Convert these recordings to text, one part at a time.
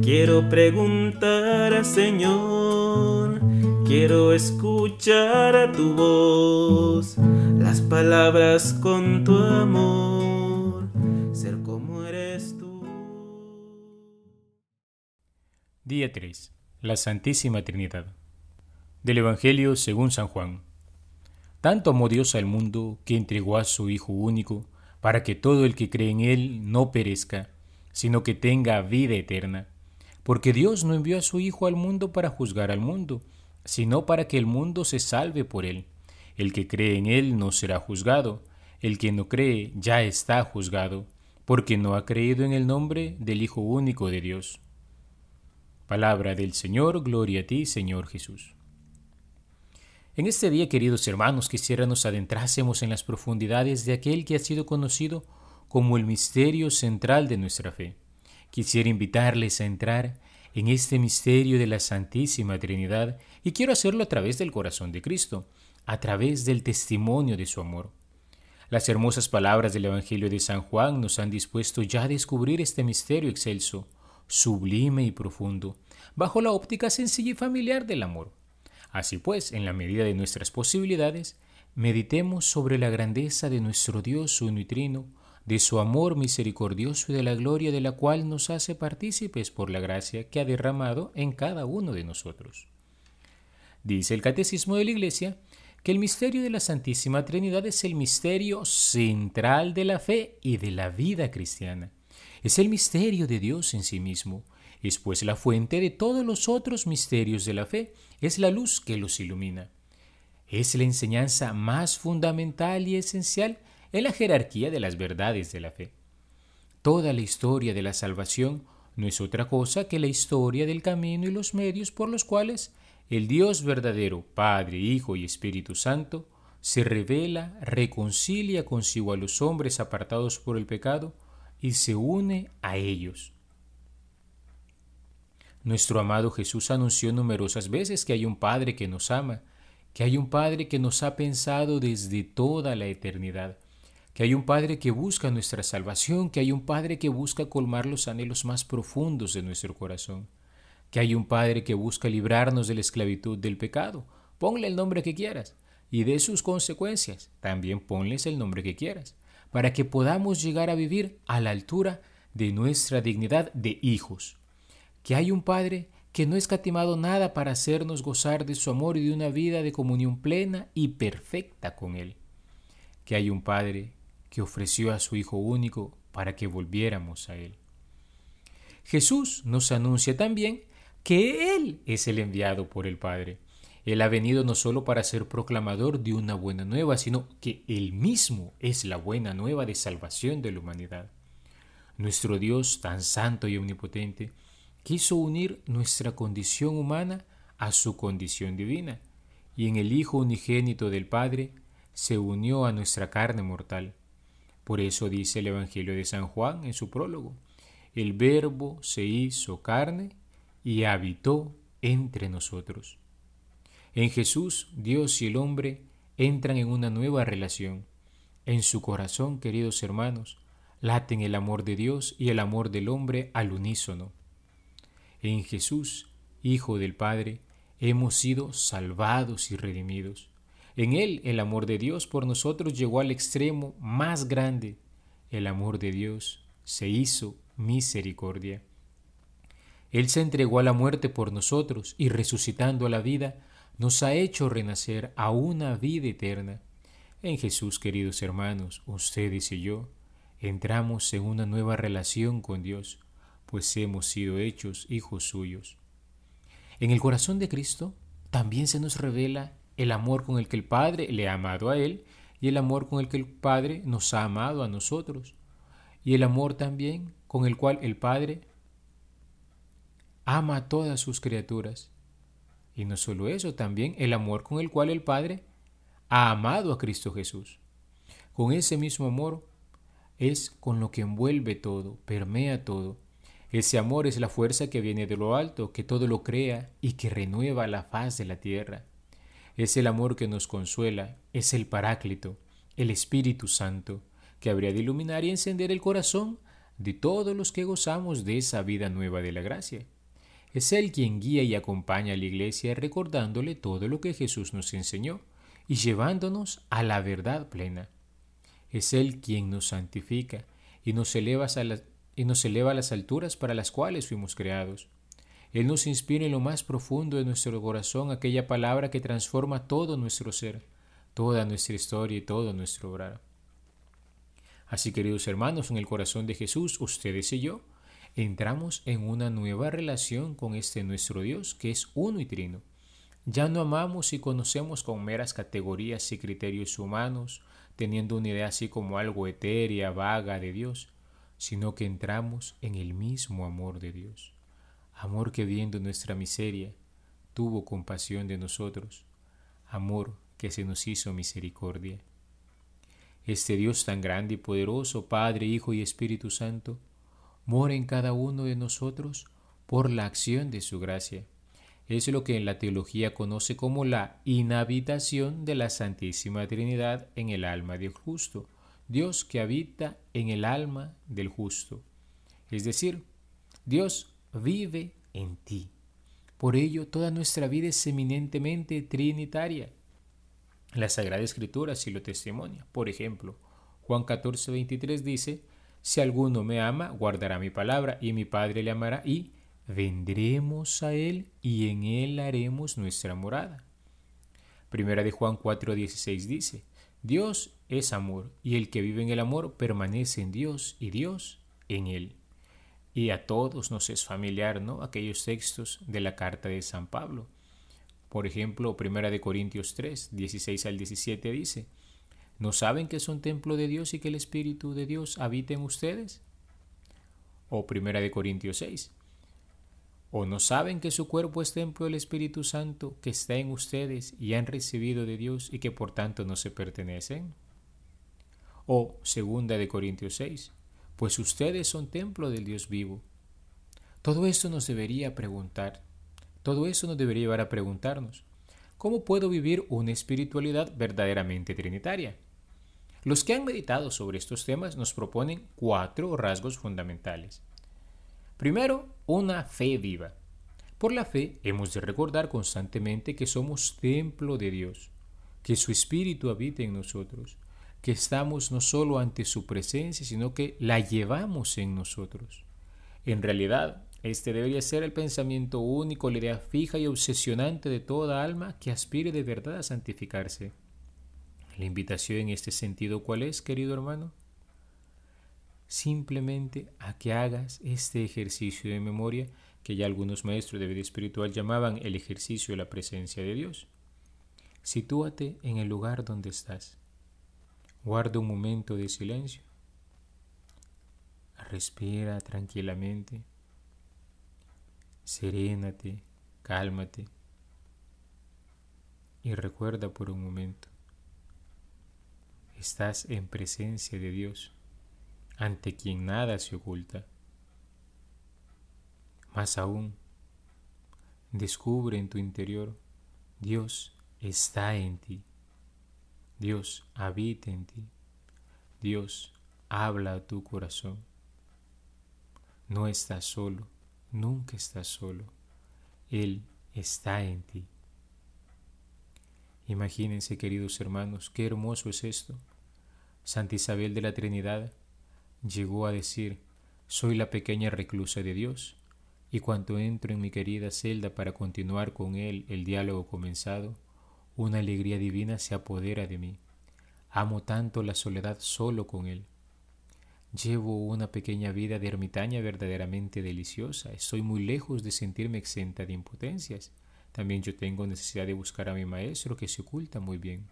Quiero preguntar Señor, quiero escuchar a tu voz, las palabras con tu amor, ser como eres tú. Día 3. La Santísima Trinidad. Del Evangelio según San Juan. Tanto amó Dios al mundo que entregó a su Hijo único, para que todo el que cree en Él no perezca, sino que tenga vida eterna. Porque Dios no envió a su Hijo al mundo para juzgar al mundo, sino para que el mundo se salve por Él. El que cree en Él no será juzgado, el que no cree ya está juzgado, porque no ha creído en el nombre del Hijo único de Dios. Palabra del Señor, gloria a ti, Señor Jesús. En este día, queridos hermanos, quisiera nos adentrásemos en las profundidades de aquel que ha sido conocido como el misterio central de nuestra fe. Quisiera invitarles a entrar en este misterio de la Santísima Trinidad y quiero hacerlo a través del corazón de Cristo, a través del testimonio de su amor. Las hermosas palabras del Evangelio de San Juan nos han dispuesto ya a descubrir este misterio excelso, sublime y profundo, bajo la óptica sencilla y familiar del amor. Así pues, en la medida de nuestras posibilidades, meditemos sobre la grandeza de nuestro Dios uno y trino, de su amor misericordioso y de la gloria de la cual nos hace partícipes por la gracia que ha derramado en cada uno de nosotros. Dice el Catecismo de la Iglesia que el misterio de la Santísima Trinidad es el misterio central de la fe y de la vida cristiana. Es el misterio de Dios en sí mismo, es pues la fuente de todos los otros misterios de la fe, es la luz que los ilumina. Es la enseñanza más fundamental y esencial en la jerarquía de las verdades de la fe. Toda la historia de la salvación no es otra cosa que la historia del camino y los medios por los cuales el Dios verdadero, Padre, Hijo y Espíritu Santo, se revela, reconcilia consigo a los hombres apartados por el pecado, y se une a ellos. Nuestro amado Jesús anunció numerosas veces que hay un Padre que nos ama, que hay un Padre que nos ha pensado desde toda la eternidad, que hay un Padre que busca nuestra salvación, que hay un Padre que busca colmar los anhelos más profundos de nuestro corazón, que hay un Padre que busca librarnos de la esclavitud del pecado. Ponle el nombre que quieras y de sus consecuencias, también ponles el nombre que quieras para que podamos llegar a vivir a la altura de nuestra dignidad de hijos. Que hay un Padre que no ha escatimado nada para hacernos gozar de su amor y de una vida de comunión plena y perfecta con Él. Que hay un Padre que ofreció a su Hijo único para que volviéramos a Él. Jesús nos anuncia también que Él es el enviado por el Padre. Él ha venido no solo para ser proclamador de una buena nueva, sino que Él mismo es la buena nueva de salvación de la humanidad. Nuestro Dios, tan santo y omnipotente, quiso unir nuestra condición humana a su condición divina, y en el Hijo unigénito del Padre se unió a nuestra carne mortal. Por eso dice el Evangelio de San Juan en su prólogo, el Verbo se hizo carne y habitó entre nosotros. En Jesús, Dios y el hombre entran en una nueva relación. En su corazón, queridos hermanos, laten el amor de Dios y el amor del hombre al unísono. En Jesús, Hijo del Padre, hemos sido salvados y redimidos. En Él el amor de Dios por nosotros llegó al extremo más grande. El amor de Dios se hizo misericordia. Él se entregó a la muerte por nosotros y resucitando a la vida, nos ha hecho renacer a una vida eterna. En Jesús, queridos hermanos, ustedes y yo, entramos en una nueva relación con Dios, pues hemos sido hechos hijos suyos. En el corazón de Cristo también se nos revela el amor con el que el Padre le ha amado a Él y el amor con el que el Padre nos ha amado a nosotros, y el amor también con el cual el Padre ama a todas sus criaturas y no solo eso, también el amor con el cual el Padre ha amado a Cristo Jesús. Con ese mismo amor es con lo que envuelve todo, permea todo. Ese amor es la fuerza que viene de lo alto, que todo lo crea y que renueva la faz de la tierra. Es el amor que nos consuela, es el Paráclito, el Espíritu Santo, que habría de iluminar y encender el corazón de todos los que gozamos de esa vida nueva de la gracia. Es Él quien guía y acompaña a la iglesia recordándole todo lo que Jesús nos enseñó y llevándonos a la verdad plena. Es Él quien nos santifica y nos eleva a, y nos eleva a las alturas para las cuales fuimos creados. Él nos inspira en lo más profundo de nuestro corazón aquella palabra que transforma todo nuestro ser, toda nuestra historia y todo nuestro obrar. Así, queridos hermanos, en el corazón de Jesús, ustedes y yo, entramos en una nueva relación con este nuestro Dios, que es uno y trino. Ya no amamos y conocemos con meras categorías y criterios humanos, teniendo una idea así como algo etérea, vaga de Dios, sino que entramos en el mismo amor de Dios. Amor que viendo nuestra miseria, tuvo compasión de nosotros. Amor que se nos hizo misericordia. Este Dios tan grande y poderoso, Padre, Hijo y Espíritu Santo, mora en cada uno de nosotros por la acción de su gracia. Es lo que en la teología conoce como la inhabitación de la Santísima Trinidad en el alma del justo, Dios que habita en el alma del justo. Es decir, Dios vive en ti. Por ello, toda nuestra vida es eminentemente trinitaria. La Sagrada Escritura sí lo testimonia. Por ejemplo, Juan 14, 23 dice, Si alguno me ama, guardará mi palabra, y mi Padre le amará, y vendremos a él, y en él haremos nuestra morada. Primera de Juan 4, 16 dice, Dios es amor, y el que vive en el amor permanece en Dios, y Dios en él. Y a todos nos es familiar, ¿no? Aquellos textos de la carta de San Pablo por ejemplo, Primera de Corintios 3, 16 al 17 dice, ¿no saben que son templo de Dios y que el Espíritu de Dios habita en ustedes? O Primera de Corintios 6, ¿o no saben que su cuerpo es templo del Espíritu Santo que está en ustedes y han recibido de Dios y que por tanto no se pertenecen? O Segunda de Corintios 6, pues ustedes son templo del Dios vivo. Todo esto nos debería preguntar, todo eso nos debería llevar a preguntarnos, ¿cómo puedo vivir una espiritualidad verdaderamente trinitaria? Los que han meditado sobre estos temas nos proponen cuatro rasgos fundamentales. Primero, una fe viva. Por la fe hemos de recordar constantemente que somos templo de Dios, que su Espíritu habita en nosotros, que estamos no solo ante su presencia, sino que la llevamos en nosotros. En realidad, este debería ser el pensamiento único, la idea fija y obsesionante de toda alma que aspire de verdad a santificarse. La invitación en este sentido, ¿cuál es, querido hermano? Simplemente a que hagas este ejercicio de memoria que ya algunos maestros de vida espiritual llamaban el ejercicio de la presencia de Dios. Sitúate en el lugar donde estás. Guarda un momento de silencio. Respira tranquilamente serénate, cálmate y recuerda por un momento, estás en presencia de Dios, ante quien nada se oculta. Más aún, descubre en tu interior, Dios está en ti, Dios habita en ti, Dios habla a tu corazón. No estás solo, Nunca estás solo. Él está en ti. Imagínense, queridos hermanos, qué hermoso es esto. Santa Isabel de la Trinidad llegó a decir, soy la pequeña reclusa de Dios, y cuando entro en mi querida celda para continuar con Él el diálogo comenzado, una alegría divina se apodera de mí. Amo tanto la soledad solo con Él. Llevo una pequeña vida de ermitaña verdaderamente deliciosa. Estoy muy lejos de sentirme exenta de impotencias. También yo tengo necesidad de buscar a mi maestro que se oculta muy bien.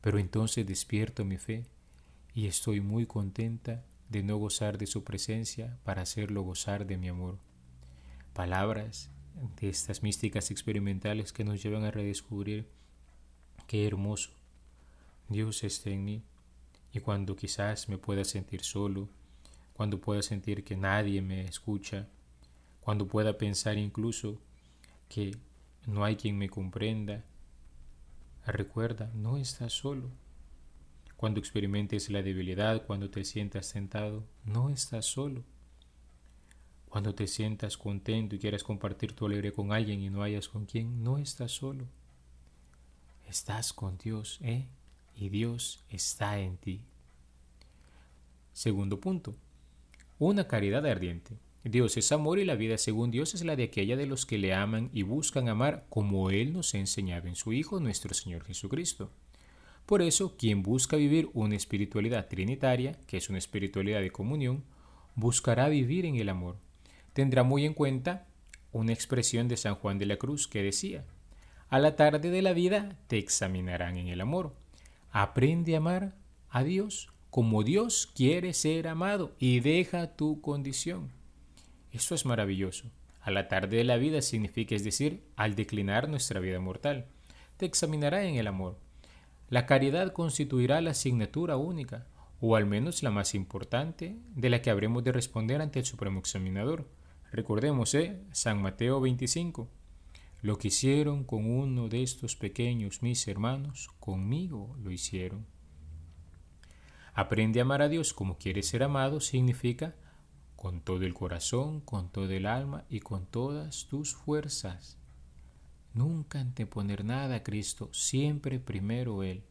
Pero entonces despierto mi fe y estoy muy contenta de no gozar de su presencia para hacerlo gozar de mi amor. Palabras de estas místicas experimentales que nos llevan a redescubrir qué hermoso Dios está en mí y cuando quizás me pueda sentir solo, cuando pueda sentir que nadie me escucha, cuando pueda pensar incluso que no hay quien me comprenda, recuerda, no estás solo. cuando experimentes la debilidad, cuando te sientas sentado, no estás solo. Cuando te sientas contento y quieras compartir tu alegría con alguien y no hayas con quien, no estás solo. Estás con Dios, ¿eh? Y Dios está en ti. Segundo punto. Una caridad ardiente. Dios es amor y la vida según Dios es la de aquella de los que le aman y buscan amar como Él nos ha enseñado en su Hijo nuestro Señor Jesucristo. Por eso, quien busca vivir una espiritualidad trinitaria, que es una espiritualidad de comunión, buscará vivir en el amor. Tendrá muy en cuenta una expresión de San Juan de la Cruz que decía, a la tarde de la vida te examinarán en el amor. Aprende a amar a Dios como Dios quiere ser amado y deja tu condición. Eso es maravilloso. A la tarde de la vida significa, es decir, al declinar nuestra vida mortal. Te examinará en el amor. La caridad constituirá la asignatura única, o al menos la más importante, de la que habremos de responder ante el Supremo Examinador. Recordemos, ¿eh? San Mateo 25. Lo que hicieron con uno de estos pequeños mis hermanos, conmigo lo hicieron. Aprende a amar a Dios como quiere ser amado significa con todo el corazón, con todo el alma y con todas tus fuerzas. Nunca anteponer nada a Cristo, siempre primero Él,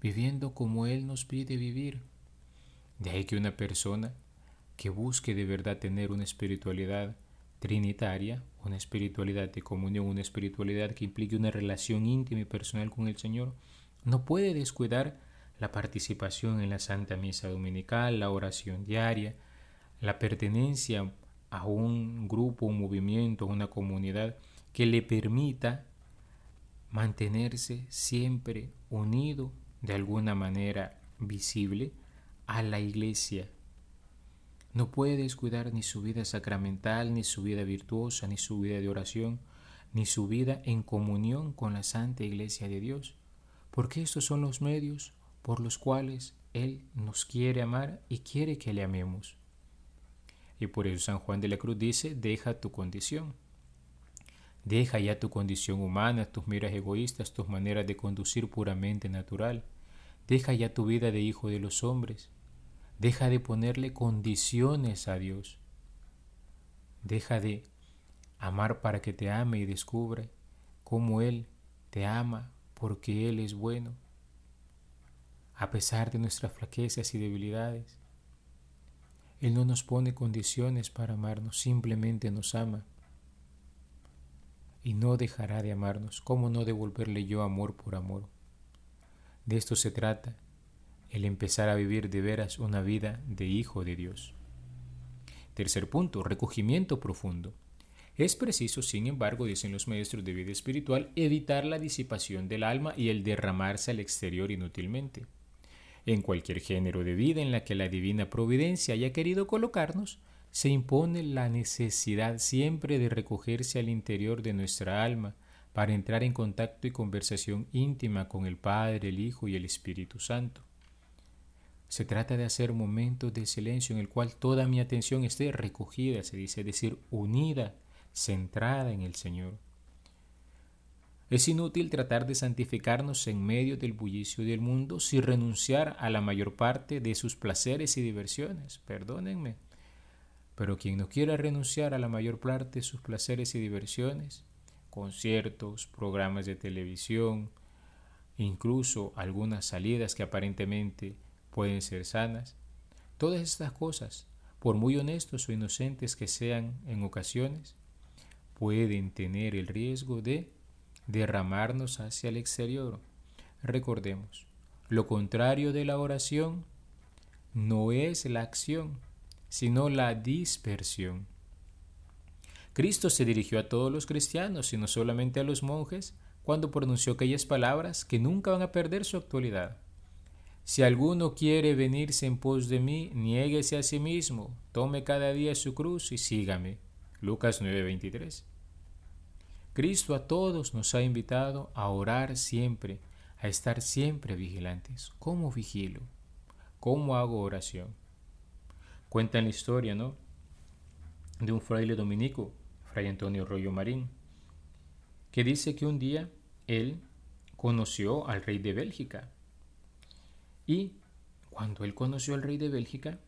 viviendo como Él nos pide vivir. De ahí que una persona que busque de verdad tener una espiritualidad trinitaria, una espiritualidad de comunión, una espiritualidad que implique una relación íntima y personal con el Señor, no puede descuidar la participación en la Santa Misa Dominical, la oración diaria, la pertenencia a un grupo, un movimiento, una comunidad que le permita mantenerse siempre unido de alguna manera visible a la iglesia. No puede descuidar ni su vida sacramental, ni su vida virtuosa, ni su vida de oración, ni su vida en comunión con la Santa Iglesia de Dios, porque estos son los medios por los cuales Él nos quiere amar y quiere que le amemos. Y por eso San Juan de la Cruz dice, deja tu condición. Deja ya tu condición humana, tus miras egoístas, tus maneras de conducir puramente natural. Deja ya tu vida de hijo de los hombres. Deja de ponerle condiciones a Dios. Deja de amar para que te ame y descubra cómo Él te ama porque Él es bueno. A pesar de nuestras flaquezas y debilidades, Él no nos pone condiciones para amarnos, simplemente nos ama. Y no dejará de amarnos. ¿Cómo no devolverle yo amor por amor? De esto se trata el empezar a vivir de veras una vida de hijo de Dios. Tercer punto, recogimiento profundo. Es preciso, sin embargo, dicen los maestros de vida espiritual, evitar la disipación del alma y el derramarse al exterior inútilmente. En cualquier género de vida en la que la divina providencia haya querido colocarnos, se impone la necesidad siempre de recogerse al interior de nuestra alma para entrar en contacto y conversación íntima con el Padre, el Hijo y el Espíritu Santo. Se trata de hacer momentos de silencio en el cual toda mi atención esté recogida, se dice, es decir, unida, centrada en el Señor. Es inútil tratar de santificarnos en medio del bullicio del mundo sin renunciar a la mayor parte de sus placeres y diversiones. Perdónenme. Pero quien no quiera renunciar a la mayor parte de sus placeres y diversiones, conciertos, programas de televisión, incluso algunas salidas que aparentemente pueden ser sanas. Todas estas cosas, por muy honestos o inocentes que sean en ocasiones, pueden tener el riesgo de derramarnos hacia el exterior. Recordemos, lo contrario de la oración no es la acción, sino la dispersión. Cristo se dirigió a todos los cristianos y no solamente a los monjes cuando pronunció aquellas palabras que nunca van a perder su actualidad. Si alguno quiere venirse en pos de mí, niéguese a sí mismo, tome cada día su cruz y sígame. Lucas 9:23. Cristo a todos nos ha invitado a orar siempre, a estar siempre vigilantes. ¿Cómo vigilo? ¿Cómo hago oración? Cuentan la historia, ¿no? De un fraile dominico, Fray Antonio Rollo Marín, que dice que un día él conoció al rey de Bélgica, y cuando él conoció al rey de Bélgica,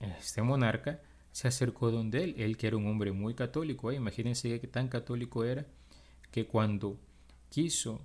este monarca se acercó donde él, él que era un hombre muy católico, ¿eh? imagínense que tan católico era que cuando quiso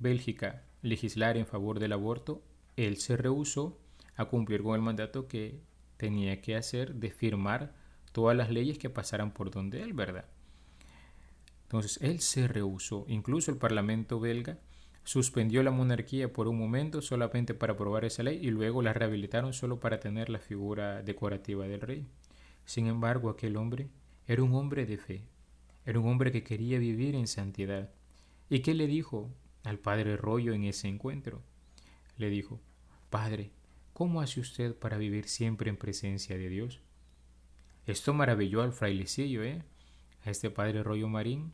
Bélgica legislar en favor del aborto, él se rehusó a cumplir con el mandato que tenía que hacer de firmar todas las leyes que pasaran por donde él, ¿verdad? Entonces él se rehusó, incluso el Parlamento belga suspendió la monarquía por un momento solamente para aprobar esa ley y luego la rehabilitaron solo para tener la figura decorativa del rey. Sin embargo, aquel hombre era un hombre de fe, era un hombre que quería vivir en santidad. ¿Y qué le dijo al padre Rollo en ese encuentro? Le dijo, Padre, ¿cómo hace usted para vivir siempre en presencia de Dios? Esto maravilló al frailecillo, ¿eh? A este padre Rollo Marín,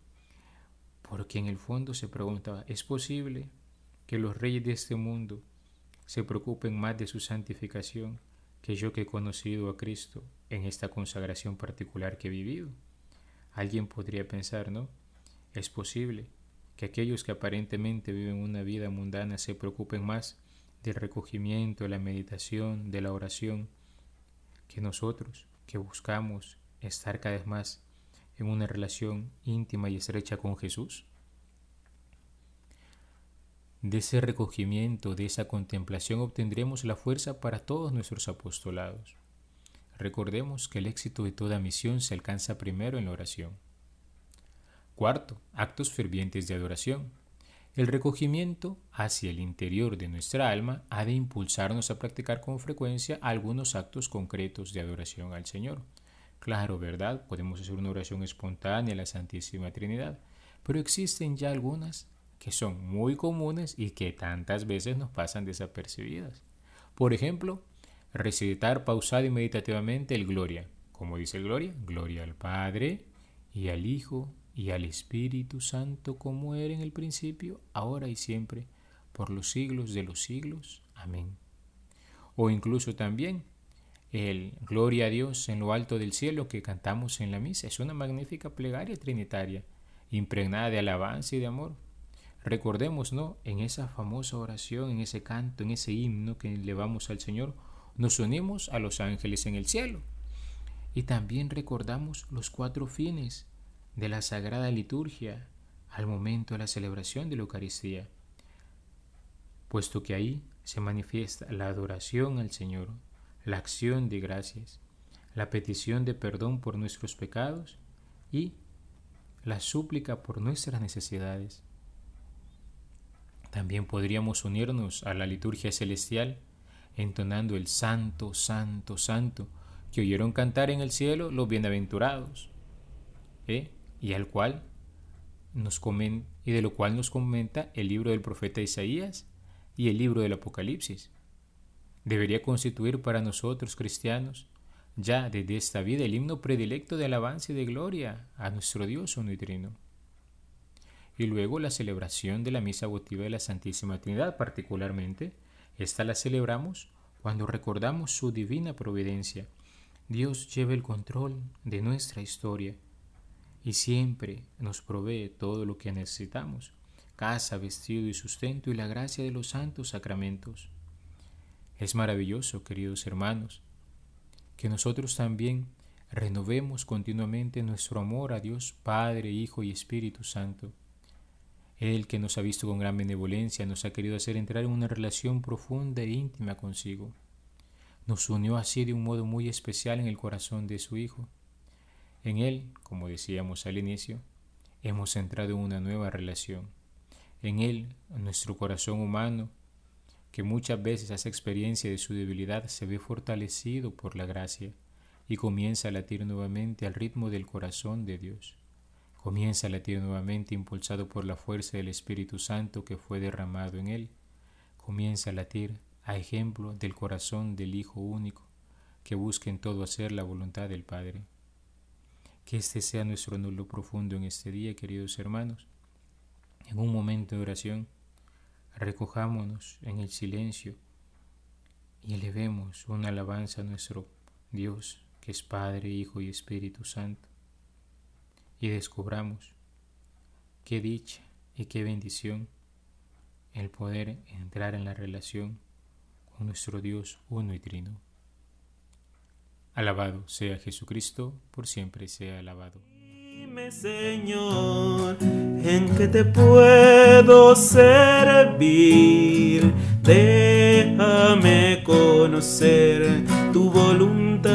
porque en el fondo se preguntaba, ¿es posible que los reyes de este mundo se preocupen más de su santificación que yo que he conocido a Cristo en esta consagración particular que he vivido? Alguien podría pensar, ¿no? Es posible que aquellos que aparentemente viven una vida mundana se preocupen más del recogimiento, de la meditación, de la oración, que nosotros, que buscamos estar cada vez más en una relación íntima y estrecha con Jesús? De ese recogimiento, de esa contemplación obtendremos la fuerza para todos nuestros apostolados. Recordemos que el éxito de toda misión se alcanza primero en la oración. Cuarto, actos fervientes de adoración. El recogimiento hacia el interior de nuestra alma ha de impulsarnos a practicar con frecuencia algunos actos concretos de adoración al Señor. Claro, ¿verdad? Podemos hacer una oración espontánea a la Santísima Trinidad, pero existen ya algunas que son muy comunes y que tantas veces nos pasan desapercibidas. Por ejemplo, recitar pausado y meditativamente el Gloria. Como dice el Gloria, Gloria al Padre y al Hijo y al Espíritu Santo como era en el principio, ahora y siempre, por los siglos de los siglos. Amén. O incluso también el Gloria a Dios en lo alto del cielo que cantamos en la misa. Es una magnífica plegaria trinitaria, impregnada de alabanza y de amor. Recordemos, ¿no? En esa famosa oración, en ese canto, en ese himno que elevamos al Señor, nos unimos a los ángeles en el cielo. Y también recordamos los cuatro fines de la Sagrada Liturgia al momento de la celebración de la Eucaristía, puesto que ahí se manifiesta la adoración al Señor, la acción de gracias, la petición de perdón por nuestros pecados y la súplica por nuestras necesidades. También podríamos unirnos a la liturgia celestial entonando el Santo, Santo, Santo, que oyeron cantar en el cielo los bienaventurados, ¿eh? y al cual nos y de lo cual nos comenta el libro del profeta Isaías y el libro del Apocalipsis debería constituir para nosotros cristianos ya desde esta vida el himno predilecto de alabanza y de gloria a nuestro Dios uno y. Y luego la celebración de la misa votiva de la Santísima Trinidad, particularmente, esta la celebramos cuando recordamos su divina providencia. Dios lleva el control de nuestra historia y siempre nos provee todo lo que necesitamos, casa, vestido y sustento y la gracia de los santos sacramentos. Es maravilloso, queridos hermanos, que nosotros también renovemos continuamente nuestro amor a Dios Padre, Hijo y Espíritu Santo. Él que nos ha visto con gran benevolencia, nos ha querido hacer entrar en una relación profunda e íntima consigo. Nos unió así de un modo muy especial en el corazón de su Hijo. En Él, como decíamos al inicio, hemos entrado en una nueva relación. En Él, nuestro corazón humano, que muchas veces hace experiencia de su debilidad, se ve fortalecido por la gracia y comienza a latir nuevamente al ritmo del corazón de Dios. Comienza a latir nuevamente impulsado por la fuerza del Espíritu Santo que fue derramado en él. Comienza a latir a ejemplo del corazón del Hijo único que busca en todo hacer la voluntad del Padre. Que este sea nuestro nulo profundo en este día, queridos hermanos. En un momento de oración, recojámonos en el silencio y elevemos una alabanza a nuestro Dios, que es Padre, Hijo y Espíritu Santo, y descubramos qué dicha y qué bendición el poder entrar en la relación con nuestro Dios uno y trino. Alabado sea Jesucristo, por siempre sea alabado. Dime, Señor, en que te puedo servir. Déjame conocer tu voluntad.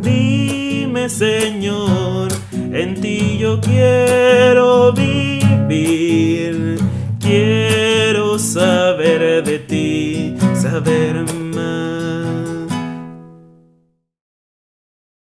Dime, Señor, en ti yo quiero vivir. Quiero saber de ti, saber